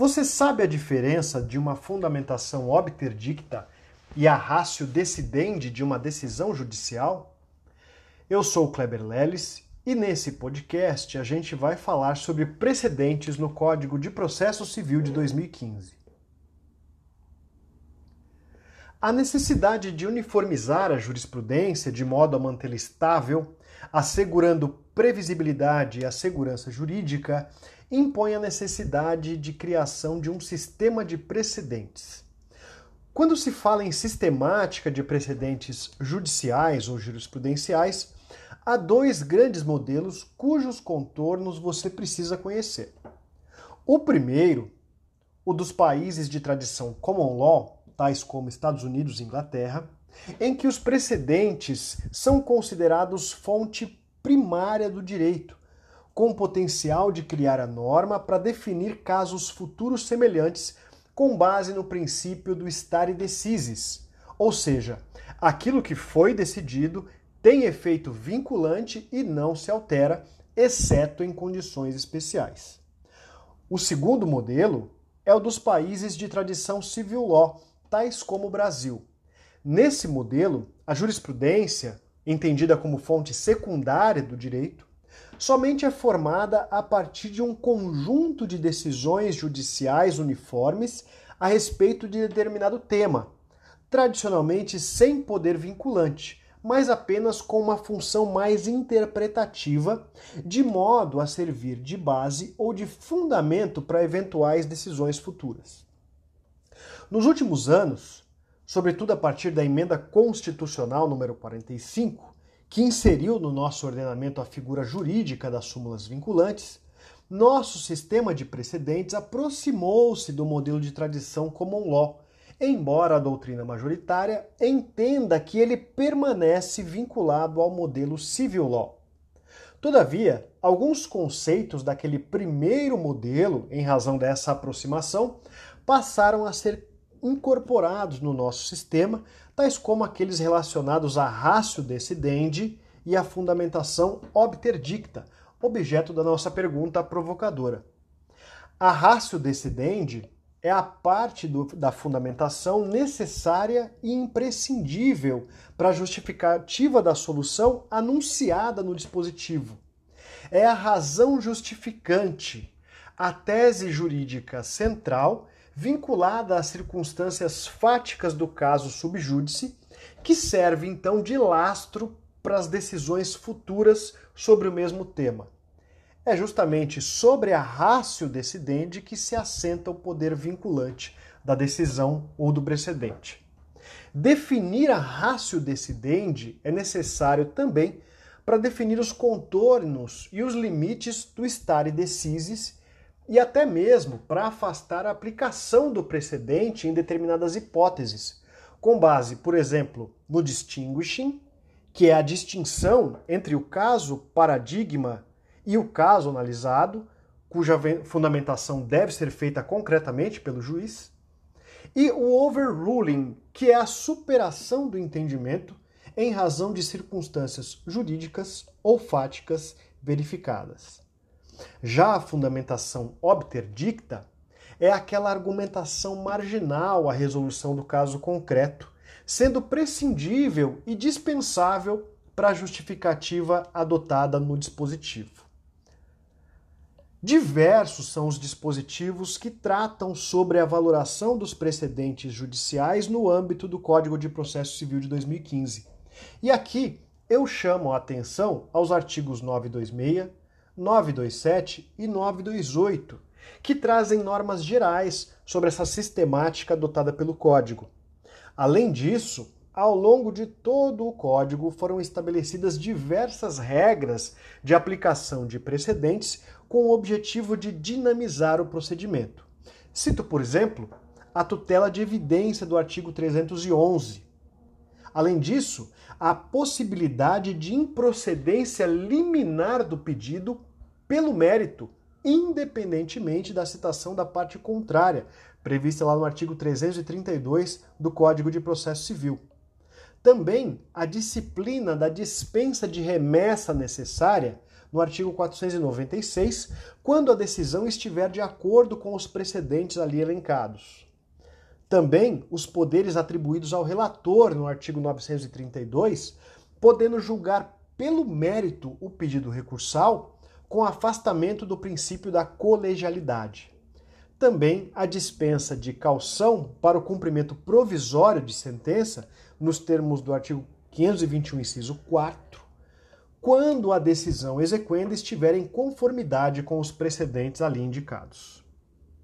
Você sabe a diferença de uma fundamentação obter dicta e a ratio decidendi de uma decisão judicial? Eu sou Kleber Leles e nesse podcast a gente vai falar sobre precedentes no Código de Processo Civil de 2015. A necessidade de uniformizar a jurisprudência de modo a mantê-la estável, assegurando previsibilidade e a segurança jurídica, impõe a necessidade de criação de um sistema de precedentes. Quando se fala em sistemática de precedentes judiciais ou jurisprudenciais, há dois grandes modelos cujos contornos você precisa conhecer. O primeiro, o dos países de tradição common law, tais como Estados Unidos e Inglaterra, em que os precedentes são considerados fonte primária do direito, com potencial de criar a norma para definir casos futuros semelhantes com base no princípio do stare decisis, ou seja, aquilo que foi decidido tem efeito vinculante e não se altera, exceto em condições especiais. O segundo modelo é o dos países de tradição civil law, tais como o Brasil. Nesse modelo, a jurisprudência, entendida como fonte secundária do direito, somente é formada a partir de um conjunto de decisões judiciais uniformes a respeito de determinado tema, tradicionalmente sem poder vinculante, mas apenas com uma função mais interpretativa, de modo a servir de base ou de fundamento para eventuais decisões futuras. Nos últimos anos, sobretudo a partir da emenda constitucional número 45, que inseriu no nosso ordenamento a figura jurídica das súmulas vinculantes, nosso sistema de precedentes aproximou-se do modelo de tradição common law, embora a doutrina majoritária entenda que ele permanece vinculado ao modelo civil law. Todavia, alguns conceitos daquele primeiro modelo, em razão dessa aproximação, passaram a ser incorporados no nosso sistema, tais como aqueles relacionados à ratio decidendi e à fundamentação obter dicta, objeto da nossa pergunta provocadora. A ratio decidendi é a parte do, da fundamentação necessária e imprescindível para a justificativa da solução anunciada no dispositivo. É a razão justificante, a tese jurídica central vinculada às circunstâncias fáticas do caso subjúdice, que serve então de lastro para as decisões futuras sobre o mesmo tema. É justamente sobre a ratio decidente que se assenta o poder vinculante da decisão ou do precedente. Definir a ratio decidente é necessário também para definir os contornos e os limites do stare decisis e até mesmo para afastar a aplicação do precedente em determinadas hipóteses, com base, por exemplo, no distinguishing, que é a distinção entre o caso paradigma e o caso analisado, cuja fundamentação deve ser feita concretamente pelo juiz, e o overruling, que é a superação do entendimento em razão de circunstâncias jurídicas ou fáticas verificadas. Já a fundamentação obter dicta é aquela argumentação marginal à resolução do caso concreto, sendo prescindível e dispensável para a justificativa adotada no dispositivo. Diversos são os dispositivos que tratam sobre a valoração dos precedentes judiciais no âmbito do Código de Processo Civil de 2015. E aqui eu chamo a atenção aos artigos 926, 927 e 928, que trazem normas gerais sobre essa sistemática adotada pelo Código. Além disso, ao longo de todo o Código foram estabelecidas diversas regras de aplicação de precedentes com o objetivo de dinamizar o procedimento. Cito, por exemplo, a tutela de evidência do artigo 311. Além disso, a possibilidade de improcedência liminar do pedido pelo mérito, independentemente da citação da parte contrária, prevista lá no artigo 332 do Código de Processo Civil. Também a disciplina da dispensa de remessa necessária no artigo 496, quando a decisão estiver de acordo com os precedentes ali elencados. Também os poderes atribuídos ao relator no artigo 932, podendo julgar pelo mérito o pedido recursal com afastamento do princípio da colegialidade. Também a dispensa de calção para o cumprimento provisório de sentença, nos termos do artigo 521, inciso 4, quando a decisão exequenda estiver em conformidade com os precedentes ali indicados.